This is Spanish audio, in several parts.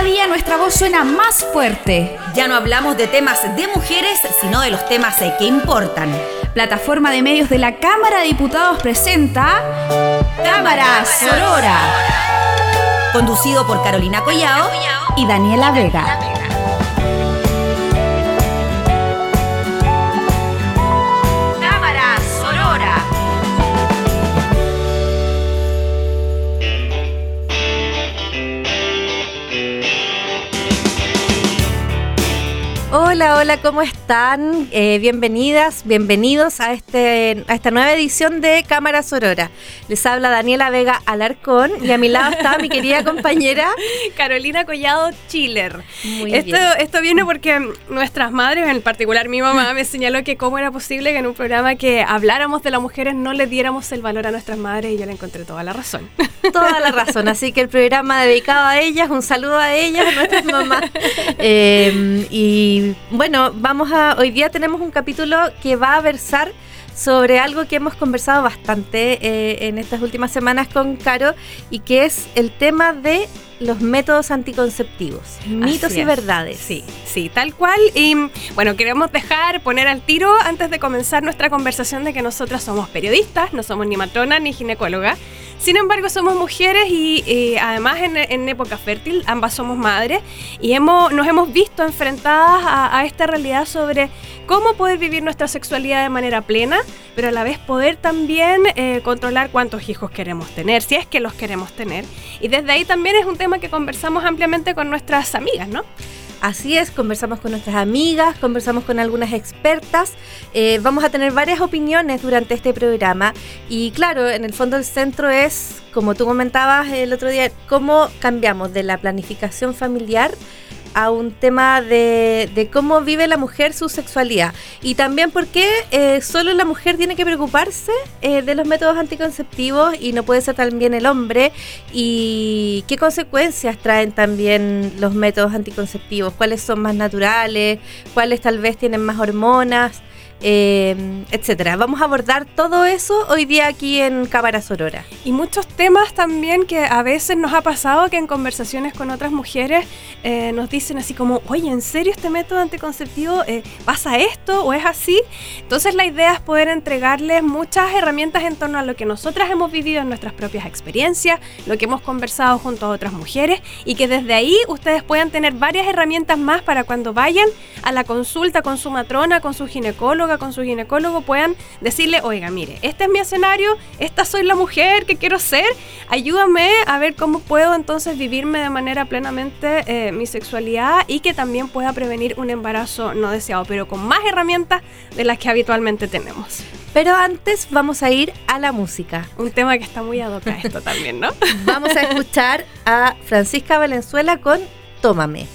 Cada día nuestra voz suena más fuerte. Ya no hablamos de temas de mujeres, sino de los temas eh, que importan. Plataforma de medios de la Cámara de Diputados presenta Cámara Sorora. Conducido por Carolina Collao y Daniela Vega. o Hola, hola, ¿cómo están? Eh, bienvenidas, bienvenidos a, este, a esta nueva edición de Cámara Sorora. Les habla Daniela Vega Alarcón y a mi lado está mi querida compañera Carolina Collado Chiller. Muy esto, bien. esto viene porque nuestras madres, en particular mi mamá, me señaló que cómo era posible que en un programa que habláramos de las mujeres no le diéramos el valor a nuestras madres y yo le encontré toda la razón. Toda la razón, así que el programa dedicado a ellas, un saludo a ellas, a nuestras mamás. Eh, y bueno, vamos a, hoy día tenemos un capítulo que va a versar sobre algo que hemos conversado bastante eh, en estas últimas semanas con Caro y que es el tema de los métodos anticonceptivos, mitos y es. verdades. Sí, sí, tal cual. Y bueno, queremos dejar, poner al tiro antes de comenzar nuestra conversación de que nosotras somos periodistas, no somos ni matronas ni ginecólogas. Sin embargo, somos mujeres y eh, además en, en época fértil, ambas somos madres y hemos, nos hemos visto enfrentadas a, a esta realidad sobre cómo poder vivir nuestra sexualidad de manera plena, pero a la vez poder también eh, controlar cuántos hijos queremos tener, si es que los queremos tener. Y desde ahí también es un tema que conversamos ampliamente con nuestras amigas, ¿no? Así es, conversamos con nuestras amigas, conversamos con algunas expertas, eh, vamos a tener varias opiniones durante este programa. Y claro, en el fondo el centro es, como tú comentabas el otro día, cómo cambiamos de la planificación familiar a un tema de, cómo vive la mujer su sexualidad. Y también por qué eh, solo la mujer tiene que preocuparse eh, de los métodos anticonceptivos y no puede ser también el hombre. Y qué consecuencias traen también los métodos anticonceptivos, cuáles son más naturales, cuáles tal vez tienen más hormonas, eh, etcétera. Vamos a abordar todo eso hoy día aquí en Cámara Sorora. Y muchos temas también que a veces nos ha pasado que en conversaciones con otras mujeres eh, nos dicen así como, oye, ¿en serio este método anticonceptivo eh, pasa esto o es así? Entonces la idea es poder entregarles muchas herramientas en torno a lo que nosotras hemos vivido en nuestras propias experiencias, lo que hemos conversado junto a otras mujeres y que desde ahí ustedes puedan tener varias herramientas más para cuando vayan a la consulta con su matrona, con su ginecóloga, con su ginecólogo, puedan decirle, oiga, mire, este es mi escenario, esta soy la mujer que quiero ser, ayúdame a ver cómo puedo entonces vivirme de manera plenamente eh, mi sexualidad y que también pueda prevenir un embarazo no deseado, pero con más herramientas de las que habitualmente tenemos. Pero antes vamos a ir a la música. Un tema que está muy ad hoc a esto también, ¿no? Vamos a escuchar a Francisca Valenzuela con Tómame.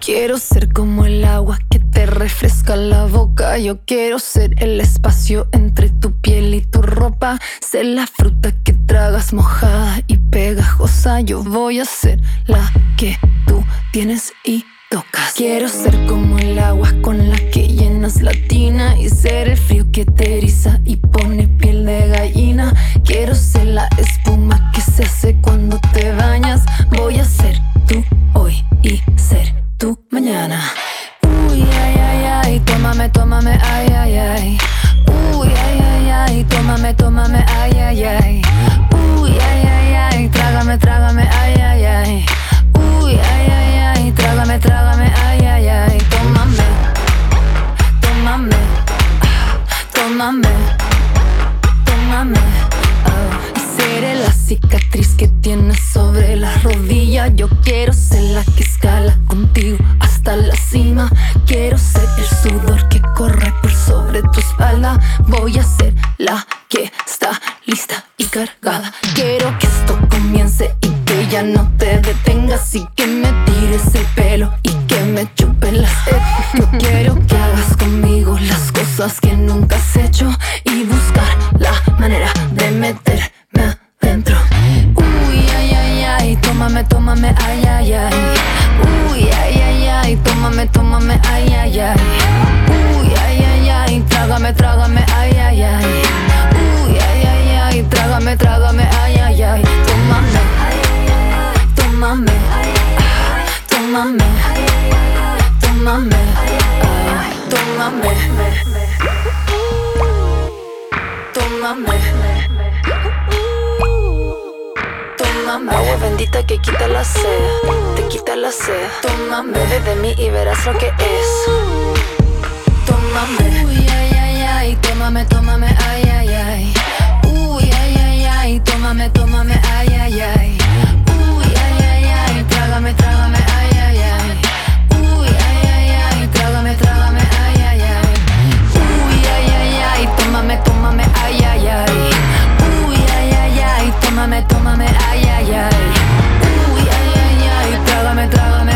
Quiero ser como el agua que te refresca la boca. Yo quiero ser el espacio entre tu piel y tu ropa. Ser la fruta que tragas mojada y pegajosa. Yo voy a ser la que tú tienes y tocas. Quiero ser como el agua con la que llenas la tina y ser el frío que te eriza y pone piel de gallina. Quiero ser la espuma que se hace cuando te bañas. Voy a ser tú hoy y ser tú mañana. Uy, ay, ay, ay, tómame, tómame, trágame, ay, ay, ay. Uy, ay, ay, ay, trágame, trágame, ay, ay, ay. Tómame, tómame, tómame, tómame, tómame, tómame. Tómame, agua bendita que quita la sed, te quita la sed. Tómame, bebe de mí y verás lo que es. Tómame, uy, ay, ay, tómame, tómame, ay, ay, ay. Uy, ay, ay, ay, tómame, tómame, ay, ay, ay. Uy, ay, ay, ay, trágame, trágame, ay, ay, ay. Uy, ay, ay, ay, trágame, trágame, ay, ay, ay. Uy, ay, ay, ay, tómame, tómame, ay, ay, ay. Uy, ay, ay, ay, tómame, tómame, ay, ay, ay. Uy, ay, ay, ay, trágame, trágame,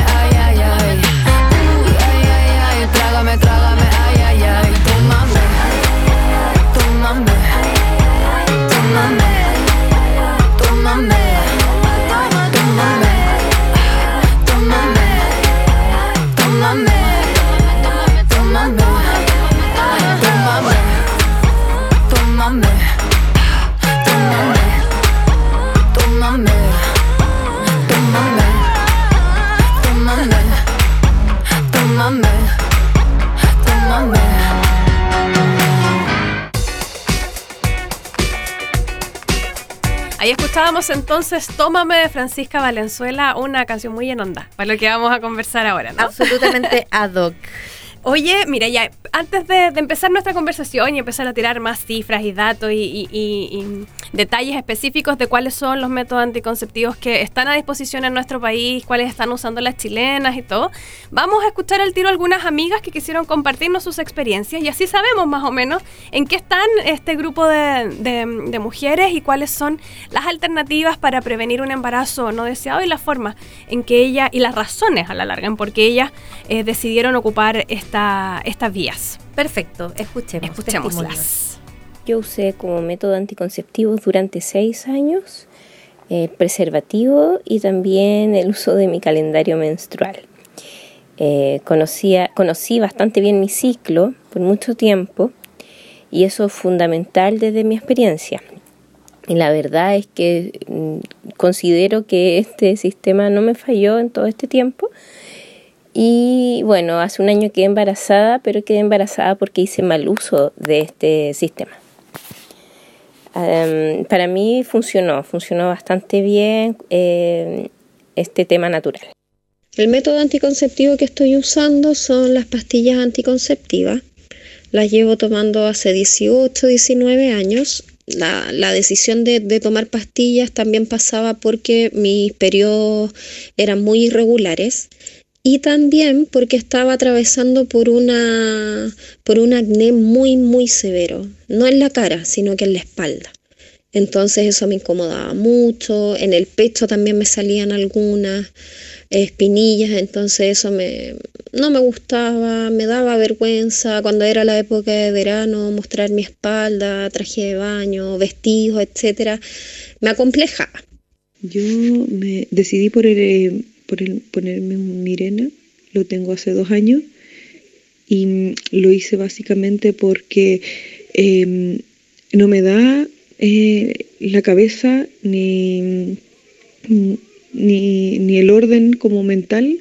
Entonces Tómame de Francisca Valenzuela, una canción muy en onda, para lo que vamos a conversar ahora. Absolutamente ad hoc. Oye, mira, ya antes de, empezar nuestra conversación y empezar a tirar más cifras y datos y, y- y- detalles específicos de cuáles son los métodos anticonceptivos que están a disposición en nuestro país, cuáles están usando las chilenas y todo, vamos a escuchar al tiro algunas amigas que quisieron compartirnos sus experiencias y así sabemos más o menos en qué están este grupo de, de- mujeres y cuáles son las alternativas para prevenir un embarazo no deseado y la forma en que ella y las razones a la larga en por qué ellas eh, decidieron ocupar esta, estas vías. Perfecto, escuchemos. Escuchémoslas. Yo usé como método anticonceptivo durante seis años eh, preservativo y también el uso de mi calendario menstrual. Eh, conocía, conocí bastante bien mi ciclo por mucho tiempo y eso es fundamental desde mi experiencia. Y la verdad es que mm, considero que este sistema no me falló en todo este tiempo. Y bueno, hace un año quedé embarazada, pero quedé embarazada porque hice mal uso de este sistema. Em, para mí funcionó, funcionó bastante bien eh, este tema natural. El método anticonceptivo que estoy usando son las pastillas anticonceptivas. Las llevo tomando hace 18, 19 años. La, la decisión de, de tomar pastillas también pasaba porque mis periodos eran muy irregulares y también porque estaba atravesando por una por un acné muy muy severo, no en la cara, sino que en la espalda. Entonces eso me incomodaba mucho, en el pecho también me salían algunas espinillas, entonces eso me no me gustaba, me daba vergüenza cuando era la época de verano mostrar mi espalda, traje de baño, vestidos, etcétera, me acomplejaba. Yo me decidí por, el, eh, ponerme un Mirena, lo tengo hace dos años, y lo hice básicamente porque em, no me da eh, la cabeza ni, ni, ni el orden como mental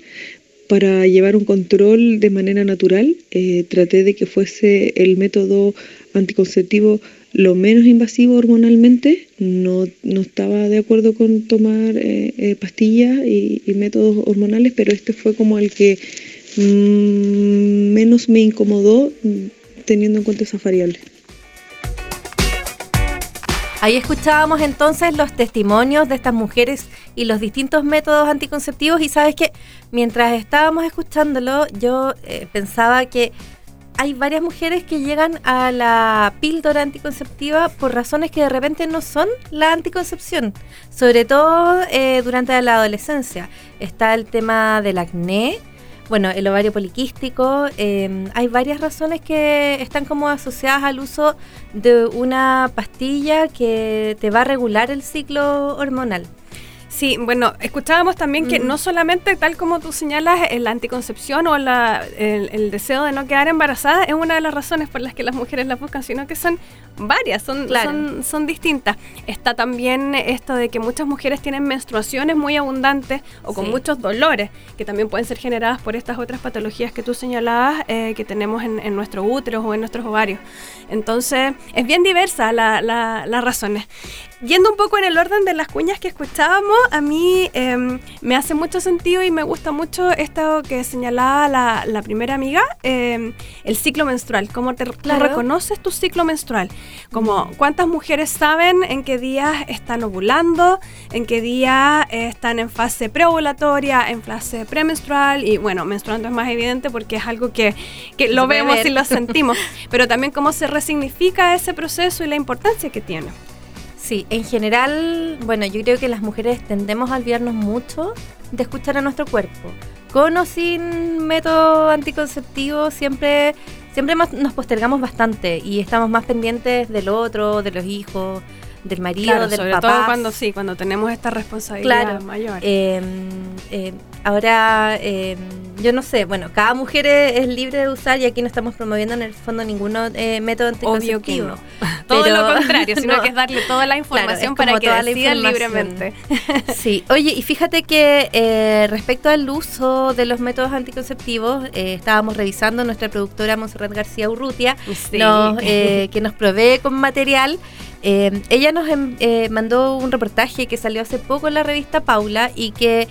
para llevar un control de manera natural. Eh, traté de que fuese el método anticonceptivo lo menos invasivo hormonalmente. No, no estaba de acuerdo con tomar eh, eh, pastillas y, métodos hormonales, pero este fue como el que mm, menos me incomodó mm, teniendo en cuenta esas variables. Ahí escuchábamos entonces los testimonios de estas mujeres y los distintos métodos anticonceptivos y sabes que mientras estábamos escuchándolo yo eh, pensaba que hay varias mujeres que llegan a la píldora anticonceptiva por razones que de repente no son la anticoncepción, sobre todo eh, durante la adolescencia. Está el tema del acné, bueno, el ovario poliquístico, eh, hay varias razones que están como asociadas al uso de una pastilla que te va a regular el ciclo hormonal. Sí, bueno, escuchábamos también que Mm. no solamente, tal como tú señalas, eh, la anticoncepción o la, el, el deseo de no quedar embarazada es una de las razones por las que las mujeres la buscan, sino que son varias, son, Claro. son, son distintas. Está también esto de que muchas mujeres tienen menstruaciones muy abundantes o con Sí. muchos dolores, que también pueden ser generadas por estas otras patologías que tú señalabas eh, que tenemos en, en nuestro útero o en nuestros ovarios. Entonces, es bien diversa la- la- las razones. Yendo un poco en el orden de las cuñas que escuchábamos, a mí em, me hace mucho sentido y me gusta mucho esto que señalaba la, la primera amiga, em, el ciclo menstrual. ¿Cómo te, Claro. reconoces tu ciclo menstrual? Como cuántas mujeres saben en qué días están ovulando, en qué días están en fase preovulatoria, en fase premenstrual y bueno, menstruando es más evidente porque es algo que, que lo vemos y lo sentimos, pero también cómo se resignifica ese proceso y la importancia que tiene. Sí, en general, bueno, yo creo que las mujeres tendemos a olvidarnos mucho de escuchar a nuestro cuerpo. Con o sin método anticonceptivo, siempre, siempre más- nos postergamos bastante y estamos más pendientes del otro, de los hijos, del marido, Claro, del sobre papá. todo cuando sí, cuando tenemos esta responsabilidad Claro. mayor. Eh, eh, ahora, eh, yo no sé, bueno, cada mujer es, es libre de usar y aquí no estamos promoviendo en el fondo ningún eh, método Obvio que anticonceptivo. no. Todo Pero- lo contrario, sino no. que es darle toda la información para que decidan libremente. Sí, oye, y fíjate que eh, respecto al uso de los métodos anticonceptivos, eh, estábamos revisando nuestra productora Monserrat García Urrutia, Sí. nos, eh, que nos provee con material. Eh, ella nos em- eh, mandó un reportaje que salió hace poco en la revista Paula y que,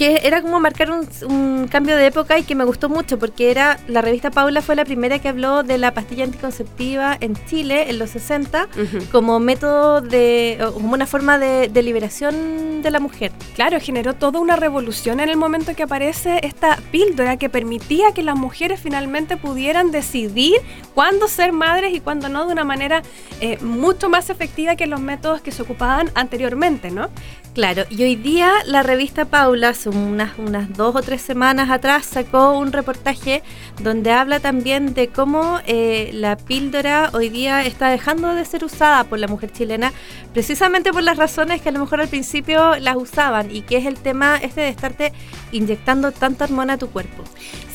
que era como marcar un, un cambio de época y que me gustó mucho porque era la revista Paula fue la primera que habló de la pastilla anticonceptiva en Chile en los 60 Ujú. como método de, como una forma de, de liberación de la mujer. Claro, generó toda una revolución en el momento que aparece esta píldora que permitía que las mujeres finalmente pudieran decidir cuándo ser madres y cuándo no de una manera eh, mucho más efectiva que los métodos que se ocupaban anteriormente, ¿no? Claro, y hoy día la revista Paula, hace unas, unas dos o tres semanas atrás, sacó un reportaje donde habla también de cómo eh, la píldora hoy día está dejando de ser usada por la mujer chilena, precisamente por las razones que a lo mejor al principio las usaban, y que es el tema este de estarte inyectando tanta hormona a tu cuerpo.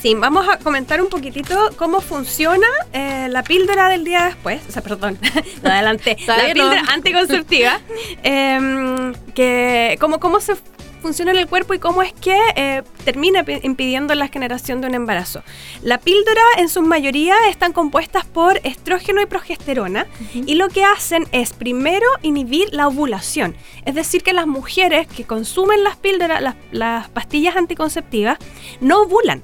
Sí, vamos a comentar un poquitito cómo funciona eh, la píldora del día después, o sea, perdón, lo adelanté, la píldora anticonceptiva, em, que cómo, cómo se funciona en el cuerpo y cómo es que eh, termina pi- impidiendo la generación de un embarazo. La píldora en su mayoría están compuestas por estrógeno y progesterona y lo que hacen es primero inhibir la ovulación. Es decir, que las mujeres que consumen las píldoras, las, las pastillas anticonceptivas, no ovulan,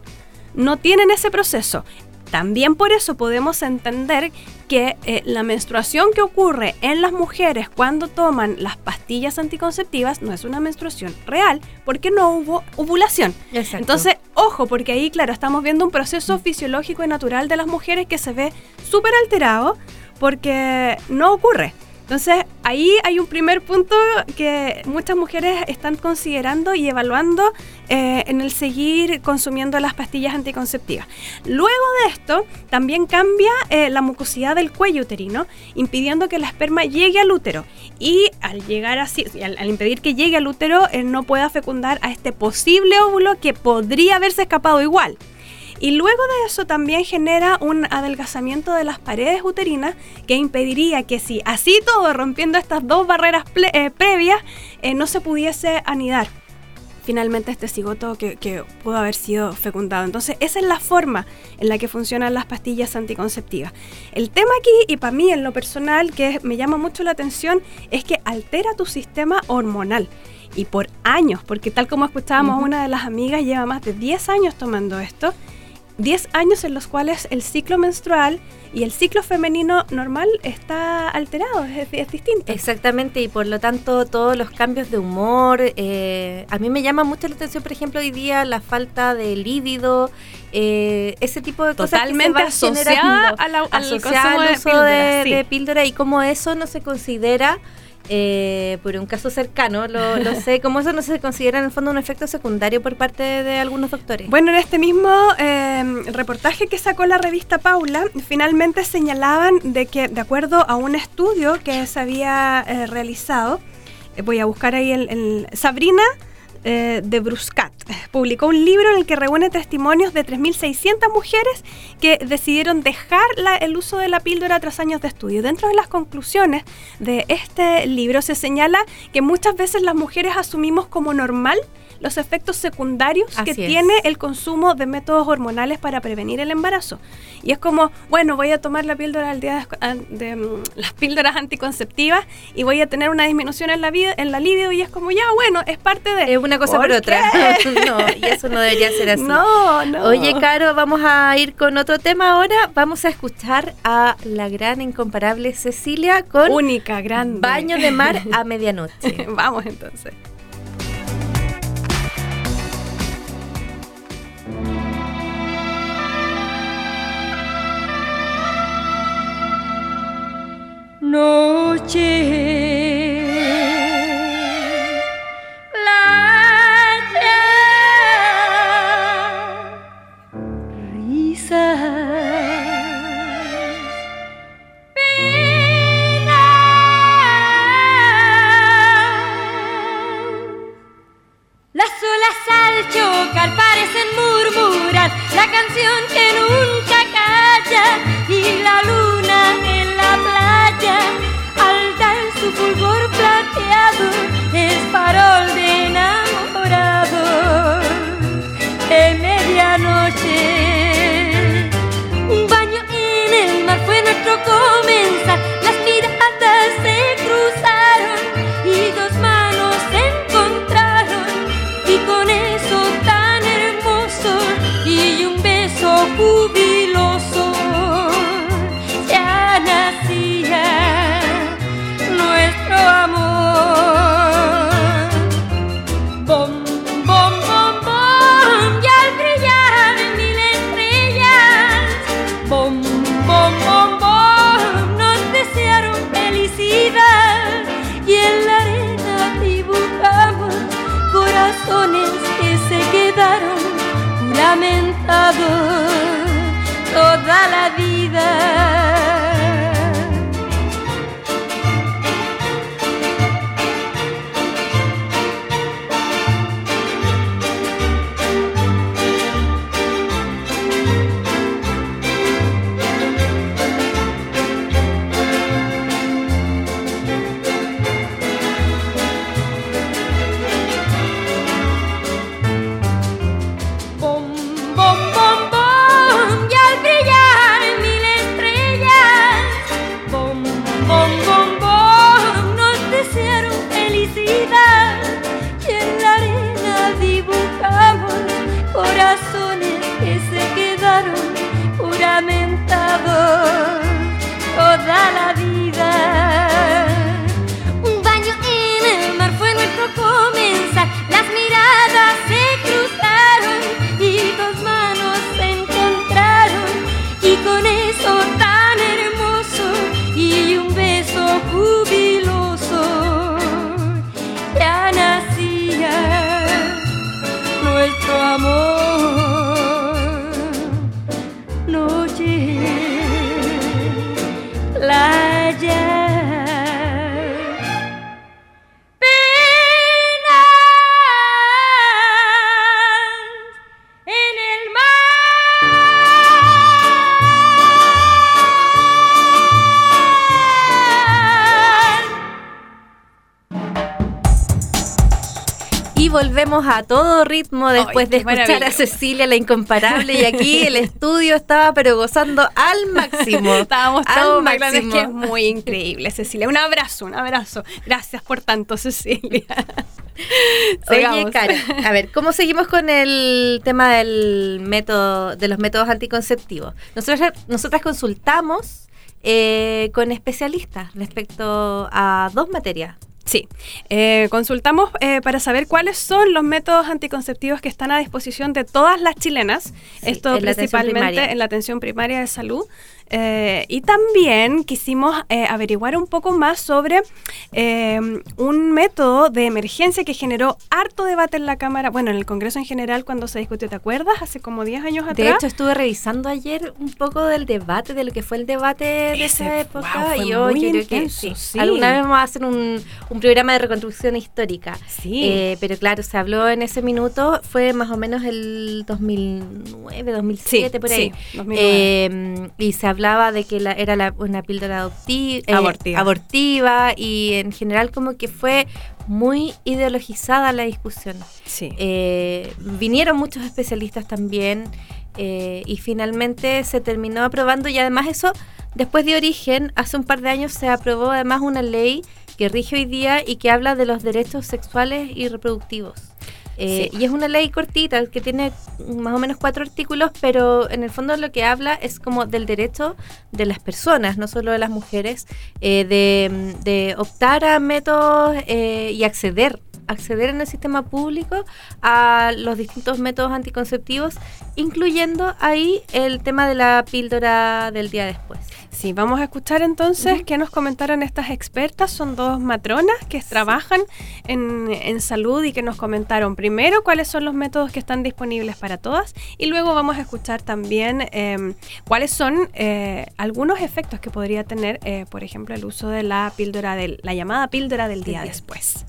no tienen ese proceso. También por eso podemos entender que eh, la menstruación que ocurre en las mujeres cuando toman las pastillas anticonceptivas no es una menstruación real porque no hubo ovulación. Exacto. Entonces, ojo, porque ahí, claro, estamos viendo un proceso fisiológico y natural de las mujeres que se ve súper alterado porque no ocurre. Entonces, ahí hay un primer punto que muchas mujeres están considerando y evaluando eh, en el seguir consumiendo las pastillas anticonceptivas. Luego de esto, también cambia eh, la mucosidad del cuello uterino, impidiendo que el esperma llegue al útero. Y al llegar así, al impedir que llegue al útero, eh, no pueda fecundar a este posible óvulo que podría haberse escapado igual. Y luego de eso también genera un adelgazamiento de las paredes uterinas que impediría que si así todo, rompiendo estas dos barreras eh, previas, eh, no se pudiese anidar finalmente este cigoto que, que pudo haber sido fecundado. Entonces esa es la forma en la que funcionan las pastillas anticonceptivas. El tema aquí, y para mí en lo personal, que me llama mucho la atención, es que altera tu sistema hormonal. Y por años, porque tal como escuchábamos, Ujú. una de las amigas lleva más de 10 años tomando esto. 10 años en los cuales el ciclo menstrual y el ciclo femenino normal está alterado, es, es distinto. Exactamente, y por lo tanto todos los cambios de humor, eh, a mí me llama mucho la atención, por ejemplo, hoy día la falta de líbido, eh, ese tipo de cosas Totalmente asociada generando, a la- al asociada de uso píldora, de, sí. de píldora y cómo eso no se considera eh, por un caso cercano, lo, lo sé, cómo eso no se considera en el fondo un efecto secundario por parte de, de algunos doctores. Bueno, en este mismo eh, reportaje que sacó la revista Paula, finalmente señalaban de que, de acuerdo a un estudio que se había eh, realizado, eh, voy a buscar ahí el, el- Sabrina eh, de Bruscat publicó un libro en el que reúne testimonios de 3.600 mujeres que decidieron dejar el uso de la píldora tras años de estudio. Dentro de las conclusiones de este libro se señala que muchas veces las mujeres asumimos como normal los efectos secundarios que Así es. tiene el consumo de métodos hormonales para prevenir el embarazo. Y es como, bueno, voy a tomar la píldora al día de, mm, las píldoras anticonceptivas y voy a tener una disminución en la vida, en la libido y es como, ya, bueno, es parte de Es una cosa por, ¿Por otra. no, y eso no debería ser así. No, no. Oye, Caro, vamos a ir con otro tema ahora. Vamos a escuchar a la gran incomparable Cecilia con única, grande. Baño de mar a medianoche. Vamos entonces. Noche, playa, risas. Las olas al chocar parecen murmurar la canción que nunca calla y la A todo ritmo después Ay, de escuchar a. Cecilia la incomparable y aquí el estudio estaba pero gozando al máximo. Estábamos al bailando, es máximo. que es muy increíble, Cecilia. Un abrazo, un abrazo. Gracias por tanto, Cecilia. Oye. Cara, a ver, ¿cómo seguimos con el tema del método, de los métodos anticonceptivos? Nosotras, nosotras consultamos eh, con especialistas respecto a dos materias. Sí, eh, consultamos eh, para saber cuáles son los métodos anticonceptivos que están a disposición de todas las chilenas. Sí, Esto en principalmente en la atención primaria de salud. Eh, y también quisimos eh, averiguar un poco más sobre eh, un método de emergencia que generó harto debate en la Cámara, bueno, en el Congreso en general cuando se discutió, ¿te acuerdas? Hace como 10 años atrás. De hecho, estuve revisando ayer un poco del debate, de lo que fue el debate de Ese, esa época. wow, fue y yo muy creo que intenso, sí. sí. Alguna vez vamos a hacer un, un programa de reconstrucción histórica. Sí. Eh, pero claro, se habló en ese minuto, fue más o menos el 2009, 2007, Sí, por ahí. sí, 2009. Eh, y se hablaba de que la- era la- una píldora eh, Abortiva. abortiva y en general como que fue muy ideologizada la discusión. Sí. Eh, vinieron muchos especialistas también eh, y finalmente se terminó aprobando y además eso, después de origen, hace un par de años se aprobó además una ley que rige hoy día y que habla de los derechos sexuales y reproductivos. Eh, Sí. Y es una ley cortita que tiene más o menos cuatro artículos, pero en el fondo lo que habla es como del derecho de las personas, no solo de las mujeres, eh, de, de optar a métodos eh, y acceder acceder en el sistema público a los distintos métodos anticonceptivos, incluyendo ahí el tema de la píldora del día después. Sí, vamos a escuchar entonces qué nos comentaron estas expertas. Son dos matronas que trabajan en, en salud y que nos comentaron primero cuáles son los métodos que están disponibles para todas y luego vamos a escuchar también eh, cuáles son eh, algunos efectos que podría tener, eh, por ejemplo, el uso de la píldora del, la llamada píldora del día después.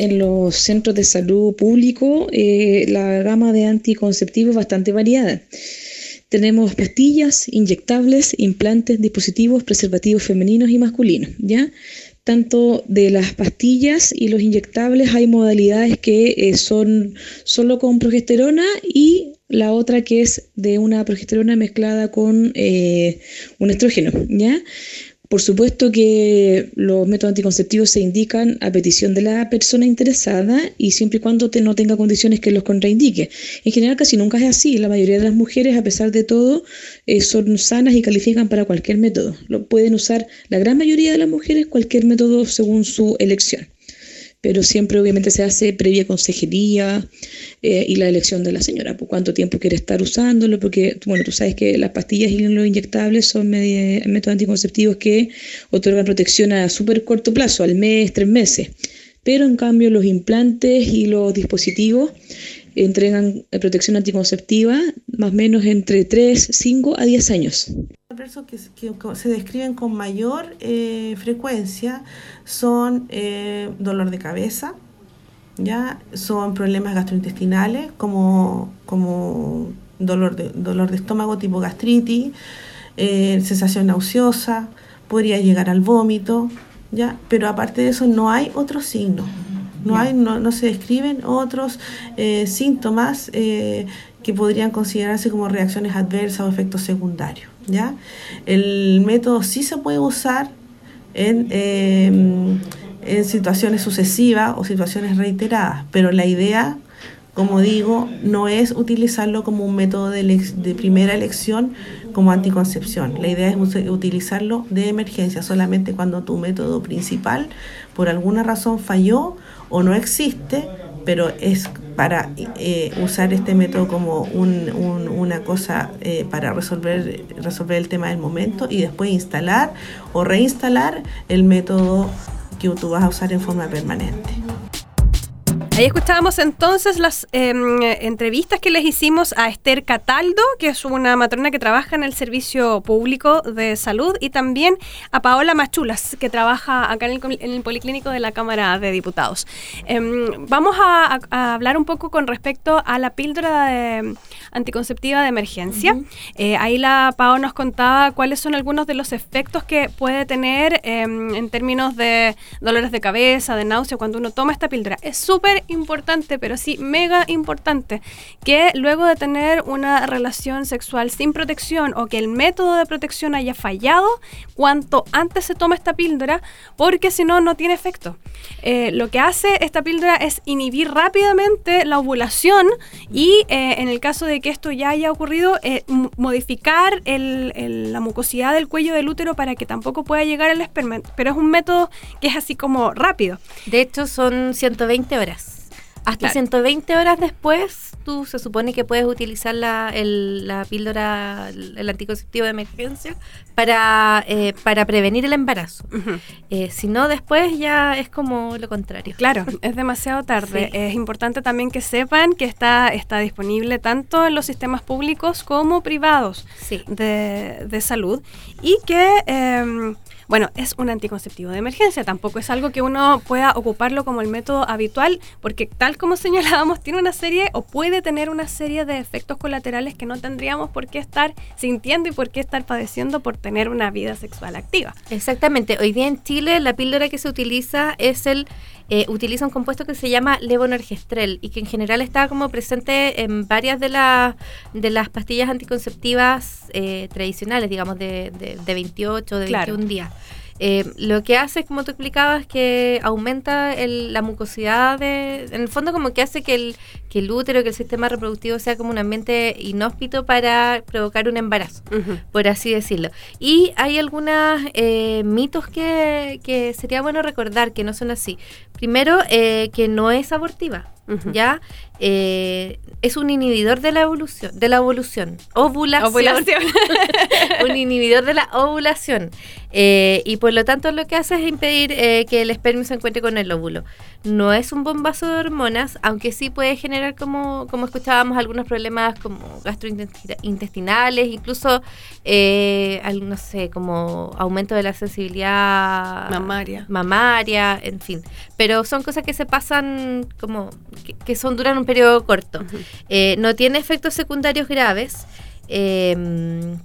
En los centros de salud público, eh, la gama de anticonceptivos es bastante variada. Tenemos pastillas, inyectables, implantes, dispositivos, preservativos femeninos y masculinos, ¿ya? Tanto de las pastillas y los inyectables hay modalidades que eh, son solo con progesterona y la otra que es de una progesterona mezclada con eh, un estrógeno, ¿ya? Por supuesto que los métodos anticonceptivos se indican a petición de la persona interesada y siempre y cuando te- no tenga condiciones que los contraindique. En general casi nunca es así. La mayoría de las mujeres, a pesar de todo, eh, son sanas y califican para cualquier método. Lo pueden usar la gran mayoría de las mujeres cualquier método según su elección. Pero siempre obviamente se hace previa consejería eh, y la elección de la señora, por cuánto tiempo quiere estar usándolo, porque bueno, tú sabes que las pastillas y los inyectables son métodos anticonceptivos que otorgan protección a súper corto plazo, al mes, tres meses. Pero en cambio los implantes y los dispositivos entregan eh, protección anticonceptiva más o menos entre 3, 5 a 10 años. adversos que, que se describen con mayor eh, frecuencia son eh, dolor de cabeza, ya son problemas gastrointestinales como, como dolor, de, dolor de estómago tipo gastritis, eh, sensación nauseosa, podría llegar al vómito, ya, pero aparte de eso no hay otros signos. No, hay, no, no se describen otros eh, síntomas eh, que podrían considerarse como reacciones adversas o efectos secundarios. ¿ya? El método sí se puede usar en, eh, en situaciones sucesivas o situaciones reiteradas, pero la idea, como digo, no es utilizarlo como un método de, primera elección como anticoncepción. La idea es utilizarlo de emergencia solamente cuando tu método principal por alguna razón falló o no existe, pero es para eh, usar este método como un- un- una cosa eh, para resolver, resolver el tema del momento y después instalar o reinstalar el método que tú vas a usar en forma permanente. Ahí escuchábamos entonces las em, entrevistas que les hicimos a Esther Cataldo, que es una matrona que trabaja en el Servicio Público de Salud, y también a Paola Machulas, que trabaja acá en el, Policlínico de la Cámara de Diputados. Em, vamos a- a hablar un poco con respecto a la píldora de- anticonceptiva de emergencia. Eh, ahí la Pao nos contaba cuáles son algunos de los efectos que puede tener em, en términos de dolores de cabeza, de náusea, cuando uno toma esta píldora. Es súper importante, pero sí mega importante, que luego de tener una relación sexual sin protección o que el método de protección haya fallado, cuanto antes se toma esta píldora, porque si no, no tiene efecto. Eh, lo que hace esta píldora es inhibir rápidamente la ovulación y eh, en el caso de que esto ya haya ocurrido, eh, modificar el- el- la mucosidad del cuello del útero para que tampoco pueda llegar el esperma. Pero es un método que es así como rápido. De hecho, son 120 horas. Hasta Claro. 120 horas después, tú se supone que puedes utilizar la, el- la píldora, el, anticonceptivo de emergencia para, eh, para prevenir el embarazo. Eh, si no, después ya es como lo contrario. Claro, es demasiado tarde. Sí. Es importante también que sepan que está, está disponible tanto en los sistemas públicos como privados Sí. de, de salud y que, em, bueno, es un anticonceptivo de emergencia. Tampoco es algo que uno pueda ocuparlo como el método habitual porque tal como señalábamos, tiene una serie o puede tener una serie de efectos colaterales que no tendríamos por qué estar sintiendo y por qué estar padeciendo por tener una vida sexual activa. Exactamente. Hoy día en Chile la píldora que se utiliza es el eh, utiliza un compuesto que se llama levonorgestrel y que en general está como presente en varias de, las de las pastillas anticonceptivas eh, tradicionales, digamos, de, de, de 28 de Claro. 21 días. Eh, lo que hace, como tú explicabas, que aumenta el- la mucosidad de... En el fondo como que hace que el, que el útero, que el sistema reproductivo sea como un ambiente inhóspito para provocar un embarazo por así decirlo. Y hay algunos mitos que, que sería bueno recordar que no son así. Primero, eh, que no es abortiva. ¿ya? Eh, es un inhibidor de la evolución, de la evolución, ovulación. Ovulación. un inhibidor de la ovulación. Eh, y por lo tanto lo que hace es impedir eh, que el espermio se encuentre con el óvulo. No es un bombazo de hormonas, aunque sí puede generar, como, como escuchábamos, algunos problemas como gastrointestinales, incluso, eh, al- no sé, como aumento de la sensibilidad Mamaria. mamaria, en fin. Pero son cosas que se pasan como, que, que son duran un periodo corto. Eh, no tiene efectos secundarios graves. Eh,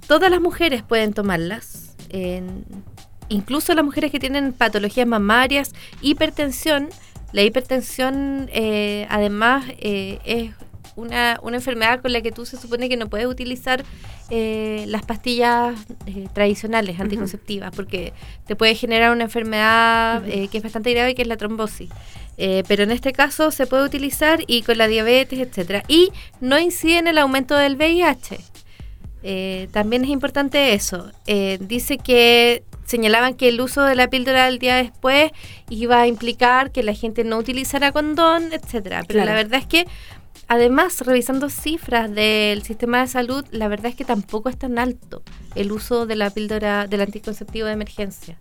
todas las mujeres pueden tomarlas. eh, incluso las mujeres que tienen patologías mamarias, hipertensión. La hipertensión, además, es una, una enfermedad con la que tú se supone que no puedes utilizar eh, las pastillas eh, tradicionales anticonceptivas, porque te puede generar una enfermedad eh, que es bastante grave, que es la trombosis. Eh, pero en este caso se puede utilizar y con la diabetes, etcétera. Y no incide en el aumento del VIH. Eh, también es importante eso. Dice que señalaban que el uso de la píldora el día después iba a implicar que la gente no utilizara condón, etcétera. Pero Claro. la verdad es que, además, revisando cifras del sistema de salud, la verdad es que tampoco es tan alto el uso de la píldora del anticonceptivo de emergencia.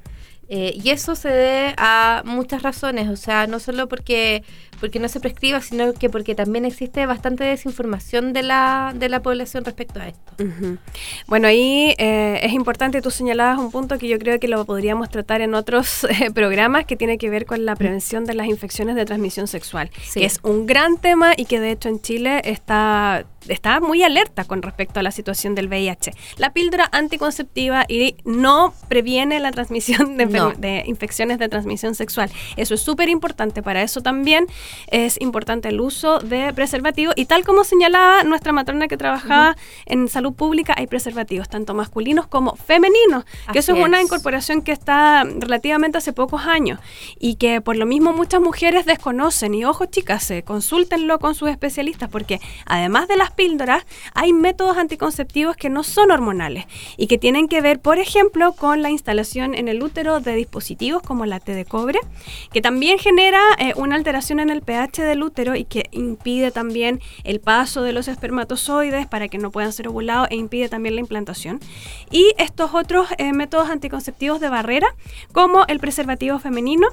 Eh, y eso se debe a muchas razones, o sea, no solo porque, porque no se prescriba, sino que porque también existe bastante desinformación de la, de la población respecto a esto. Ujú. Bueno, ahí eh, es importante, tú señalabas un punto que yo creo que lo podríamos tratar en otros eh, programas que tiene que ver con la prevención de las infecciones de transmisión sexual, Sí. que es un gran tema y que de hecho en Chile está, está muy alerta con respecto a la situación del VIH. La píldora anticonceptiva y no previene la transmisión de, No. de infecciones de transmisión sexual. Eso es súper importante. Para eso también es importante el uso de preservativo y tal como señalaba nuestra matrona que trabajaba en salud pública, hay preservativos tanto masculinos como femeninos, que eso es una incorporación que está relativamente hace pocos años y que por lo mismo muchas mujeres desconocen. Y ojo chicas, eh, consúltenlo con sus especialistas porque además de las píldoras, hay métodos anticonceptivos que no son hormonales y que tienen que ver, por ejemplo, con la instalación en el útero de dispositivos como la T de cobre, que también genera eh, una alteración en el pH del útero y que impide también el paso de los espermatozoides para que no puedan ser ovulados e impide también la implantación. Y estos otros eh, métodos anticonceptivos de barrera, como el preservativo femenino,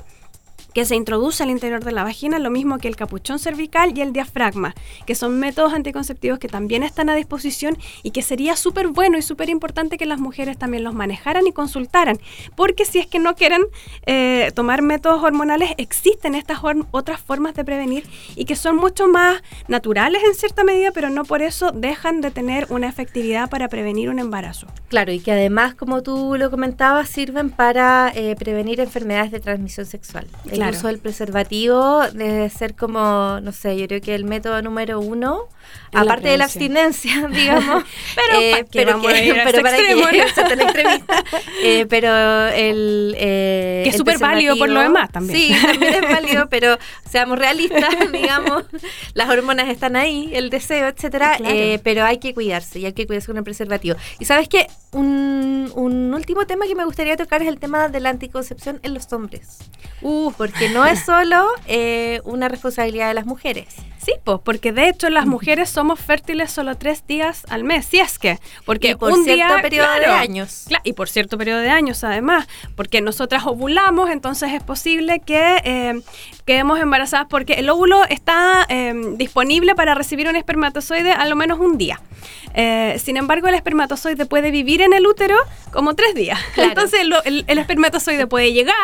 que se introduce al interior de la vagina, lo mismo que el capuchón cervical y el diafragma, que son métodos anticonceptivos que también están a disposición y que sería súper bueno y súper importante que las mujeres también los manejaran y consultaran, porque si es que no quieren eh, tomar métodos hormonales, existen estas otras formas de prevenir y que son mucho más naturales en cierta medida, pero no por eso dejan de tener una efectividad para prevenir un embarazo. Claro, y que además, como tú lo comentabas, sirven para eh, prevenir enfermedades de transmisión sexual. Claro. uso del preservativo debe ser como, no sé, yo creo que el método número uno, En la aparte de la abstinencia, digamos. Pero ¿pa' qué vamos a ir a pero ese para extremo, que no? Eh, pero el... eh, Que es el súper válido por lo demás también. Sí, también es válido, pero seamos realistas, digamos. Las hormonas están ahí, el deseo, etcétera. Claro. eh, pero hay que cuidarse y hay que cuidarse con el preservativo. Y sabes que un, un último tema que me gustaría tocar es el tema de la anticoncepción en los hombres. Uh, porque porque no es solo eh, una responsabilidad de las mujeres. Sí, pues, porque de hecho las mujeres somos fértiles solo tres días al mes, si es que. Porque Y por un cierto día, periodo de años. Cla- y por cierto periodo de años, además. Porque nosotras ovulamos, entonces es posible que eh, quedemos embarazadas porque el óvulo está eh, disponible para recibir un espermatozoide a lo menos un día. Eh, sin embargo, el espermatozoide puede vivir en el útero como tres días. Claro. Entonces, el, el espermatozoide puede llegar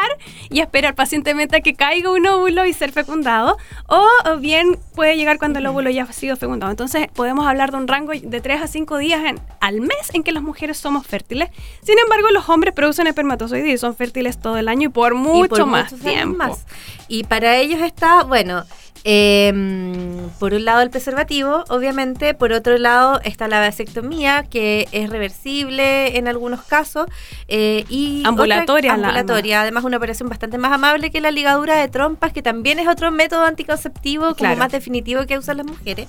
y esperar pacientemente que caiga un óvulo y ser fecundado, o, o bien puede llegar cuando el óvulo ya ha sido fecundado. Entonces, podemos hablar de un rango de 3 a 5 días en- al mes en que las mujeres somos fértiles. Sin embargo, los hombres producen espermatozoides y son fértiles todo el año y por mucho y por más tiempo. más. Y para ellos está, bueno, em, por un lado el preservativo, obviamente, por otro lado está la vasectomía, que es reversible en algunos casos, eh, y Ambulatoria, otra- ambulatoria, además una operación bastante más amable que la ligadura de trompas, que también es otro método anticonceptivo como Claro. más definitivo que usan las mujeres,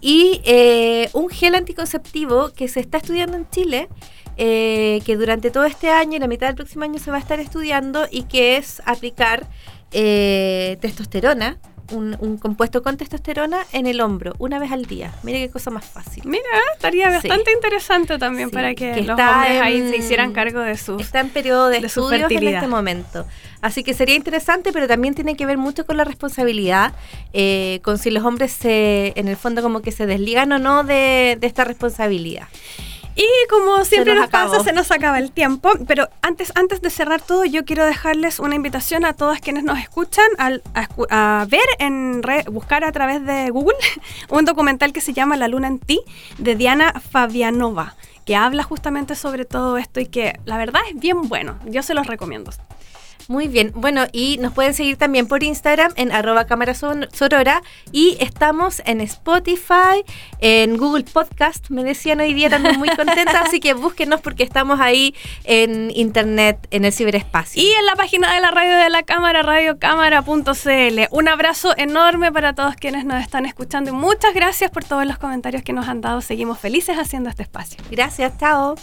y eh, un gel anticonceptivo que se está estudiando en Chile, eh, que durante todo este año y la mitad del próximo año se va a estar estudiando y que es aplicar eh, testosterona, un, un compuesto con testosterona en el hombro una vez al día. Mire qué cosa más fácil. Mira, estaría Sí. bastante interesante también Sí, para que, que los hombres ahí se hicieran cargo de sus... Está en periodo de, de su estudios en este momento. Así que sería interesante, pero también tiene que ver mucho con la responsabilidad, eh, con si los hombres se, en el fondo como que se desligan o no de, de esta responsabilidad. Y como siempre nos nos, pasa, se nos acaba el tiempo. Pero antes, antes de cerrar todo, yo quiero dejarles una invitación a todas quienes nos escuchan al- a, ver, en re- buscar a través de Google un documental que se llama La Luna en ti, de Diana Fabianova, que habla justamente sobre todo esto y que la verdad es bien bueno. Yo se los recomiendo. Muy bien, bueno, y nos pueden seguir también por Instagram en arroba cámara sorora y estamos en Spotify, en Google Podcast, me decían hoy día también muy contenta, así que búsquenos porque estamos ahí en internet, en el ciberespacio. Y en la página de la radio de la cámara, radiocámara.cl. Un abrazo enorme para todos quienes nos están escuchando y muchas gracias por todos los comentarios que nos han dado. Seguimos felices haciendo este espacio. Gracias, chao.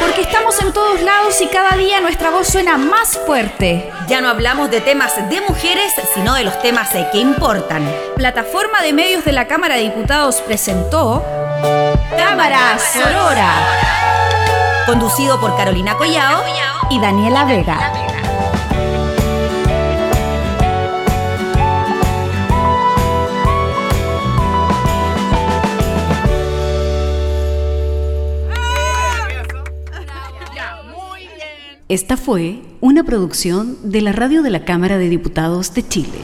Porque estamos en todos lados y cada día nuestra voz suena más fuerte. Ya no hablamos de temas de mujeres, sino de los temas que importan. Plataforma de Medios de la Cámara de Diputados presentó Cámara Sorora Conducido por Carolina Collao y Daniela Vega. Esta fue una producción de la Radio de la Cámara de Diputados de Chile.